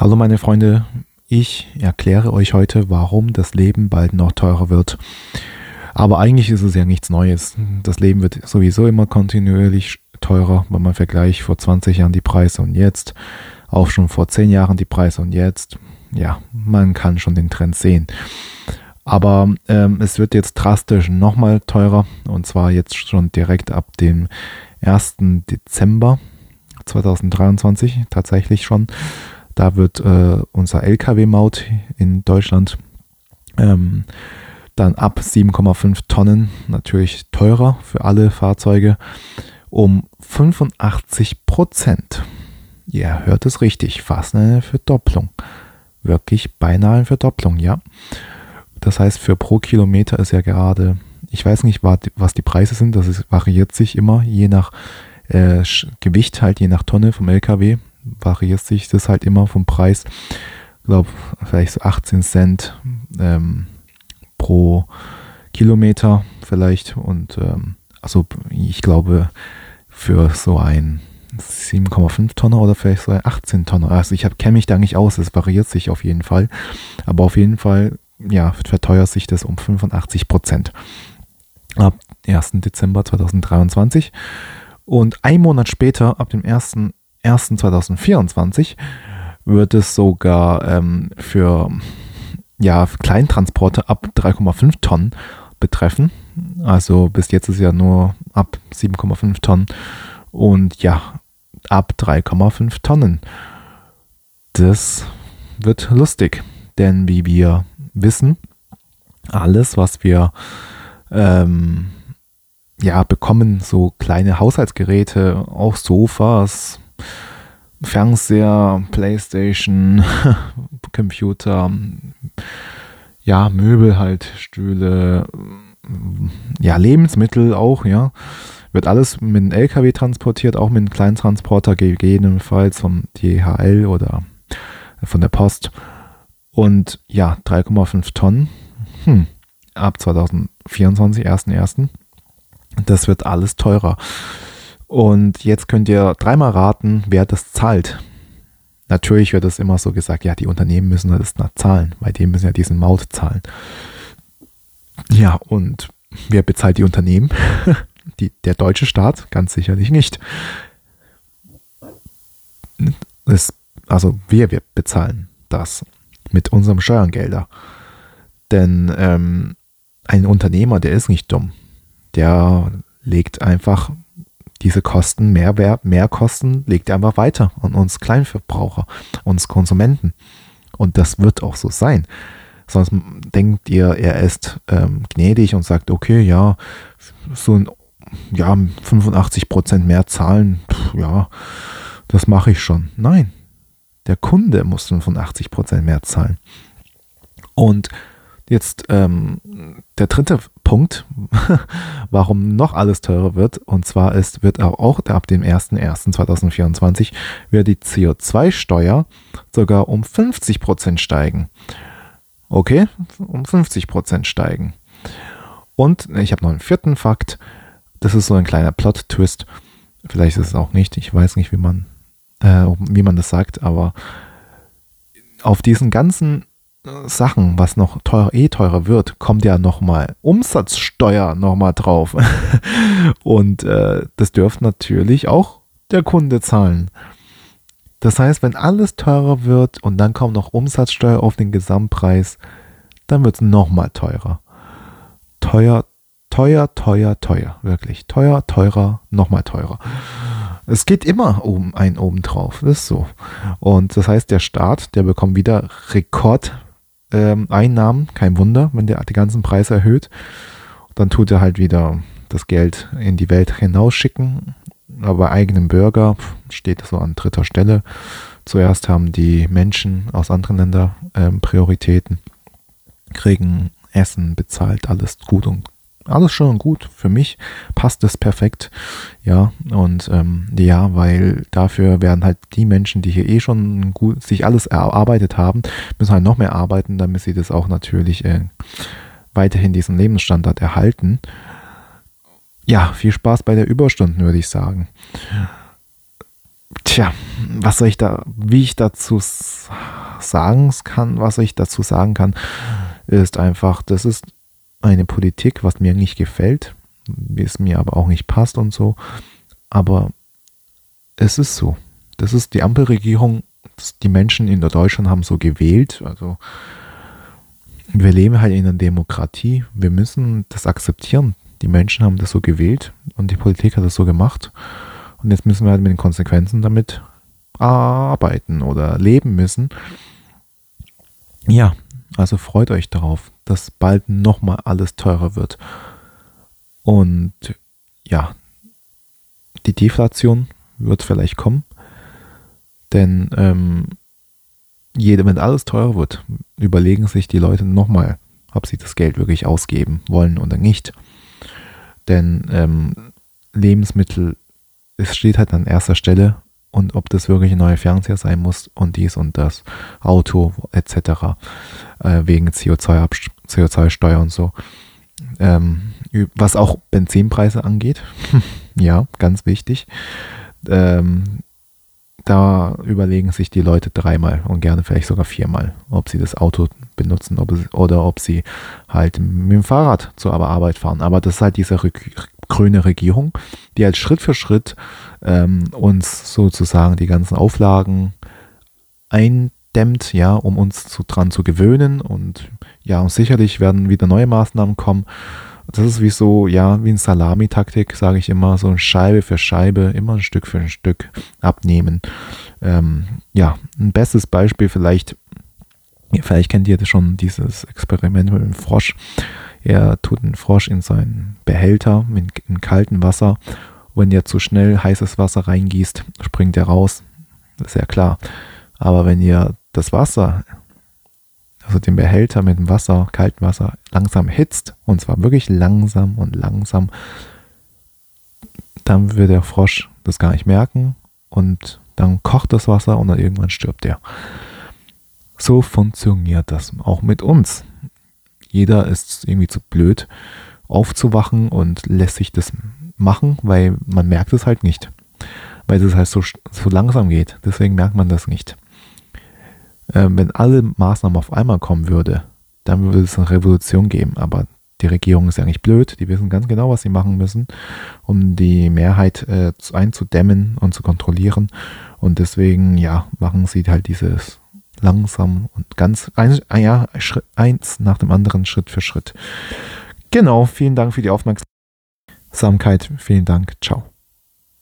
Hallo meine Freunde, ich erkläre euch heute, warum das Leben bald noch teurer wird. Aber eigentlich ist es ja nichts Neues. Das Leben wird sowieso immer kontinuierlich teurer, wenn man vergleicht vor 20 Jahren die Preise und jetzt, auch schon vor 10 Jahren die Preise und jetzt. Ja, man kann schon den Trend sehen. Aber ähm, es wird jetzt drastisch nochmal teurer und zwar jetzt schon direkt ab dem 1. Dezember 2023 tatsächlich schon. Da wird äh, unser Lkw-Maut in Deutschland ähm, dann ab 7,5 Tonnen natürlich teurer für alle Fahrzeuge um 85 Prozent. Ihr hört es richtig, fast eine Verdopplung. Wirklich beinahe eine Verdopplung, ja. Das heißt, für pro Kilometer ist ja gerade, ich weiß nicht, was die Preise sind, das ist, variiert sich immer, je nach äh, Gewicht, halt je nach Tonne vom LKW variiert sich das halt immer vom Preis. Ich glaube, vielleicht so 18 Cent ähm, pro Kilometer vielleicht. Und ähm, also ich glaube, für so ein 7,5 Tonner oder vielleicht so ein 18 Tonner. Also ich kenne mich da nicht aus, es variiert sich auf jeden Fall. Aber auf jeden Fall, ja, verteuert sich das um 85 Prozent. Ab 1. Dezember 2023. Und ein Monat später, ab dem 1. 1.2024 wird es sogar ähm, für ja, Kleintransporte ab 3,5 Tonnen betreffen. Also bis jetzt ist ja nur ab 7,5 Tonnen und ja, ab 3,5 Tonnen. Das wird lustig, denn wie wir wissen, alles, was wir ähm, ja, bekommen, so kleine Haushaltsgeräte, auch Sofas, Fernseher, Playstation, Computer, ja, Möbel halt, Stühle, ja, Lebensmittel auch, ja. Wird alles mit einem LKW transportiert, auch mit einem kleinen Transporter, gegebenenfalls vom DHL oder von der Post. Und ja, 3,5 Tonnen. Hm, ab 2024, 1.1. Das wird alles teurer. Und jetzt könnt ihr dreimal raten, wer das zahlt. Natürlich wird es immer so gesagt, ja, die Unternehmen müssen das zahlen, weil die müssen ja diesen Maut zahlen. Ja, und wer bezahlt die Unternehmen? Die, der deutsche Staat? Ganz sicherlich nicht. Das, also wir, wir bezahlen das mit unserem Steuergelder. Denn ähm, ein Unternehmer, der ist nicht dumm. Der legt einfach diese Kosten, Mehrwert, Mehrkosten legt er einfach weiter an uns Kleinverbraucher, uns Konsumenten. Und das wird auch so sein. Sonst denkt ihr, er ist ähm, gnädig und sagt, okay, ja, so ein, ja, 85 Prozent mehr zahlen, pff, ja, das mache ich schon. Nein, der Kunde muss 85 Prozent mehr zahlen. Und Jetzt ähm, der dritte Punkt, warum noch alles teurer wird, und zwar ist, wird auch ab dem 01.01.2024 wird die CO2-Steuer sogar um 50% steigen. Okay, um 50% steigen. Und ich habe noch einen vierten Fakt. Das ist so ein kleiner Plot-Twist. Vielleicht ist es auch nicht. Ich weiß nicht, wie man, äh, wie man das sagt, aber auf diesen ganzen Sachen, was noch teuer, eh teurer wird, kommt ja nochmal Umsatzsteuer nochmal drauf. Und äh, das dürfte natürlich auch der Kunde zahlen. Das heißt, wenn alles teurer wird und dann kommt noch Umsatzsteuer auf den Gesamtpreis, dann wird es nochmal teurer. Teuer, teuer, teuer, teuer. Wirklich. Teuer, teurer, nochmal teurer. Es geht immer um ein obendrauf. Das ist so. Und das heißt, der Staat, der bekommt wieder Rekord ähm, Einnahmen. Kein Wunder, wenn der die ganzen Preise erhöht. Dann tut er halt wieder das Geld in die Welt hinausschicken. Aber bei eigenem Bürger steht so an dritter Stelle. Zuerst haben die Menschen aus anderen Ländern ähm, Prioritäten, kriegen Essen bezahlt, alles gut und alles schön und gut. Für mich passt es perfekt. Ja, und ähm, ja, weil dafür werden halt die Menschen, die hier eh schon gut sich alles erarbeitet haben, müssen halt noch mehr arbeiten, damit sie das auch natürlich äh, weiterhin diesen Lebensstandard erhalten. Ja, viel Spaß bei der Überstunden, würde ich sagen. tja, was soll ich da, wie ich dazu sagen kann, was ich dazu sagen kann, ist einfach, das ist eine Politik, was mir nicht gefällt, wie es mir aber auch nicht passt und so. Aber es ist so. Das ist die Ampelregierung, die Menschen in Deutschland haben so gewählt. Also wir leben halt in einer Demokratie. Wir müssen das akzeptieren. Die Menschen haben das so gewählt und die Politik hat das so gemacht. Und jetzt müssen wir halt mit den Konsequenzen damit arbeiten oder leben müssen. Ja, also freut euch darauf, dass bald nochmal alles teurer wird. Und ja, die Deflation wird vielleicht kommen, denn ähm, jede, wenn alles teurer wird, überlegen sich die Leute nochmal, ob sie das Geld wirklich ausgeben wollen oder nicht. Denn ähm, Lebensmittel, es steht halt an erster Stelle und ob das wirklich ein neuer Fernseher sein muss und dies und das, Auto etc. Äh, wegen CO2-Steuer CO2 und so. Ähm, was auch Benzinpreise angeht, ja, ganz wichtig. Ähm, da überlegen sich die Leute dreimal und gerne vielleicht sogar viermal, ob sie das Auto benutzen ob es, oder ob sie halt mit dem Fahrrad zur Arbeit fahren. Aber das ist halt diese grüne Regierung, die halt Schritt für Schritt ähm, uns sozusagen die ganzen Auflagen eindämmt, ja, um uns zu, dran zu gewöhnen. Und ja, und sicherlich werden wieder neue Maßnahmen kommen. Das ist wie so, ja, wie eine Salami-Taktik, sage ich immer, so Scheibe für Scheibe, immer ein Stück für ein Stück abnehmen. Ähm, ja, ein bestes Beispiel vielleicht, vielleicht kennt ihr schon dieses Experiment mit dem Frosch. Er tut einen Frosch in seinen Behälter mit, in kaltem Wasser. Wenn ihr zu schnell heißes Wasser reingießt, springt er raus. Das ist ja klar. Aber wenn ihr das Wasser, also den Behälter mit dem Wasser, kaltem Wasser, langsam hitzt, und zwar wirklich langsam und langsam, dann wird der Frosch das gar nicht merken und dann kocht das Wasser und dann irgendwann stirbt er. So funktioniert das auch mit uns. Jeder ist irgendwie zu blöd aufzuwachen und lässt sich das machen, weil man merkt es halt nicht. Weil es halt so, so langsam geht. Deswegen merkt man das nicht. Ähm, wenn alle Maßnahmen auf einmal kommen würde, dann würde es eine Revolution geben. Aber die Regierung ist ja nicht blöd. Die wissen ganz genau, was sie machen müssen, um die Mehrheit äh, einzudämmen und zu kontrollieren. Und deswegen, ja, machen sie halt dieses langsam und ganz, ein, ja, eins nach dem anderen, Schritt für Schritt. Genau, vielen Dank für die Aufmerksamkeit. Vielen Dank. Ciao.